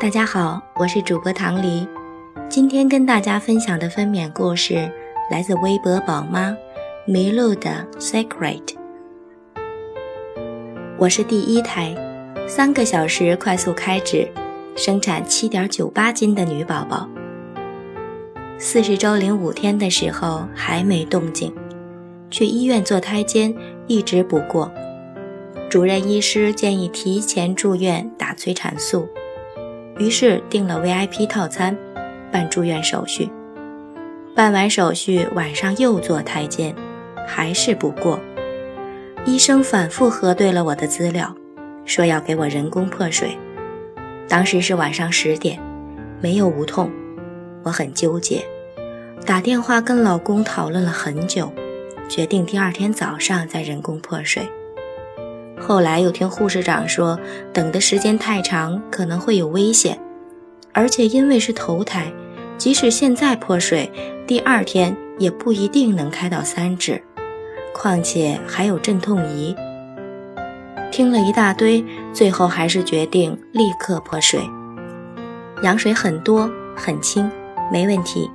大家好，我是主播唐黎。今天跟大家分享的分娩故事来自微博宝妈麋鹿的 Secret。我是第一胎，三个小时快速开指，生产七点九八斤的女宝宝。四十周零五天的时候还没动静，去医院做胎监一直不过。主任医师建议提前住院打催产素，于是订了 VIP 套餐，办住院手续。办完手续，晚上又做胎监，还是不过。医生反复核对了我的资料，说要给我人工破水。当时是晚上十点，没有无痛，我很纠结，打电话跟老公讨论了很久，决定第二天早上再人工破水。后来又听护士长说，等的时间太长可能会有危险，而且因为是头胎，即使现在破水，第二天也不一定能开到三指，况且还有镇痛仪。听了一大堆，最后还是决定立刻破水。羊水很多很轻，没问题。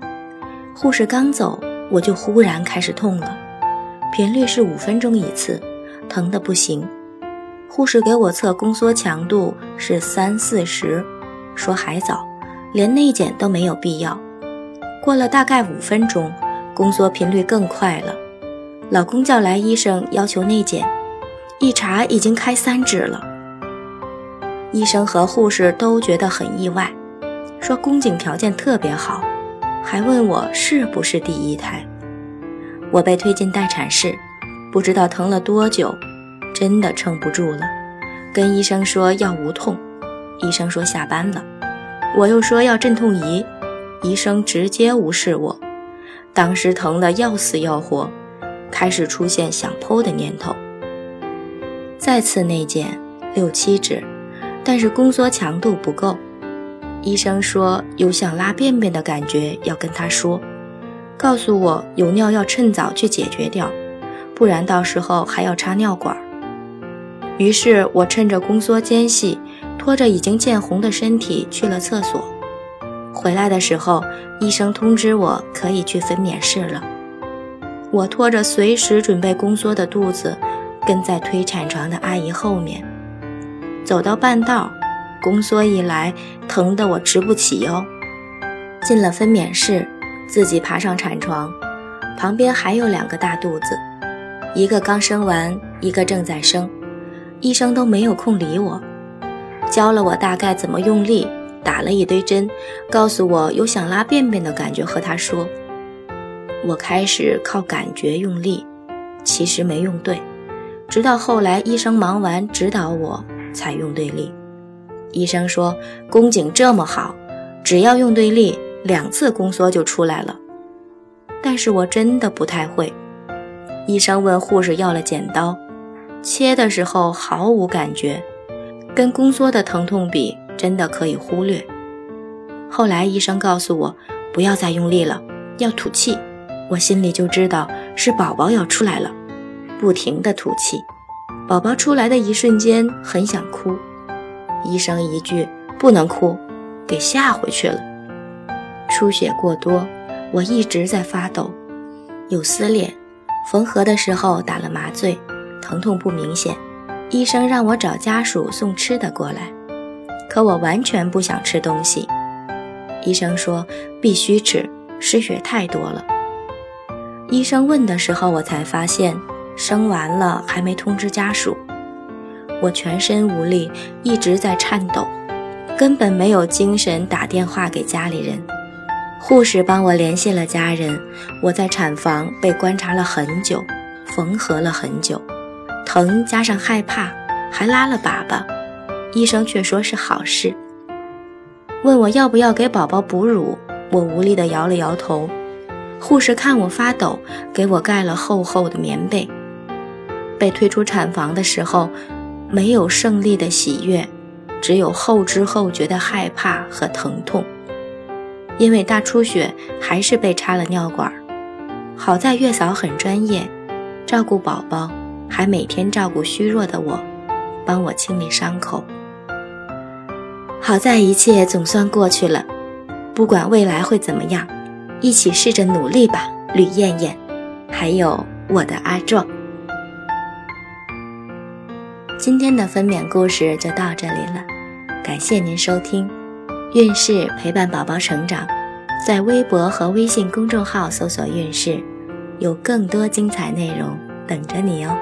护士刚走，我就忽然开始痛了，频率是五分钟一次，疼得不行。护士给我测宫缩强度是三四十，说还早，连内检都没有必要。过了大概五分钟，宫缩频率更快了。老公叫来医生，要求内检，一查已经开三指了。医生和护士都觉得很意外，说宫颈条件特别好，还问我是不是第一胎。我被推进待产室，不知道疼了多久。真的撑不住了，跟医生说要无痛，医生说下班了，我又说要镇痛仪，医生直接无视我，当时疼得要死要活，开始出现想剖的念头。再次内检六七指，但是宫缩强度不够，医生说有想拉便便的感觉要跟他说，告诉我有尿要趁早去解决掉，不然到时候还要插尿管。于是我趁着宫缩间隙，拖着已经见红的身体去了厕所。回来的时候，医生通知我可以去分娩室了。我拖着随时准备宫缩的肚子，跟在推产床的阿姨后面。走到半道，宫缩一来，疼得我直不起腰。进了分娩室，自己爬上产床，旁边还有两个大肚子，一个刚生完，一个正在生。医生都没有空理我，教了我大概怎么用力，打了一堆针，告诉我有想拉便便的感觉和他说。我开始靠感觉用力，其实没用对，直到后来医生忙完指导我才用对力。医生说宫颈这么好，只要用对力，两次宫缩就出来了。但是我真的不太会。医生问护士要了剪刀。切的时候毫无感觉，跟宫缩的疼痛比，真的可以忽略。后来医生告诉我不要再用力了，要吐气。我心里就知道是宝宝要出来了，不停的吐气。宝宝出来的一瞬间很想哭，医生一句不能哭，给吓回去了。出血过多，我一直在发抖，有撕裂，缝合的时候打了麻醉。疼痛不明显，医生让我找家属送吃的过来，可我完全不想吃东西。医生说必须吃，失血太多了。医生问的时候，我才发现生完了还没通知家属。我全身无力，一直在颤抖，根本没有精神打电话给家里人。护士帮我联系了家人，我在产房被观察了很久，缝合了很久。疼加上害怕，还拉了粑粑，医生却说是好事。问我要不要给宝宝哺乳，我无力地摇了摇头。护士看我发抖，给我盖了厚厚的棉被。被推出产房的时候，没有胜利的喜悦，只有后知后觉的害怕和疼痛。因为大出血，还是被插了尿管。好在月嫂很专业，照顾宝宝。还每天照顾虚弱的我，帮我清理伤口。好在一切总算过去了，不管未来会怎么样，一起试着努力吧，吕燕燕，还有我的阿壮。今天的分娩故事就到这里了，感谢您收听，运势陪伴宝宝成长，在微博和微信公众号搜索“运势”，有更多精彩内容等着你哦。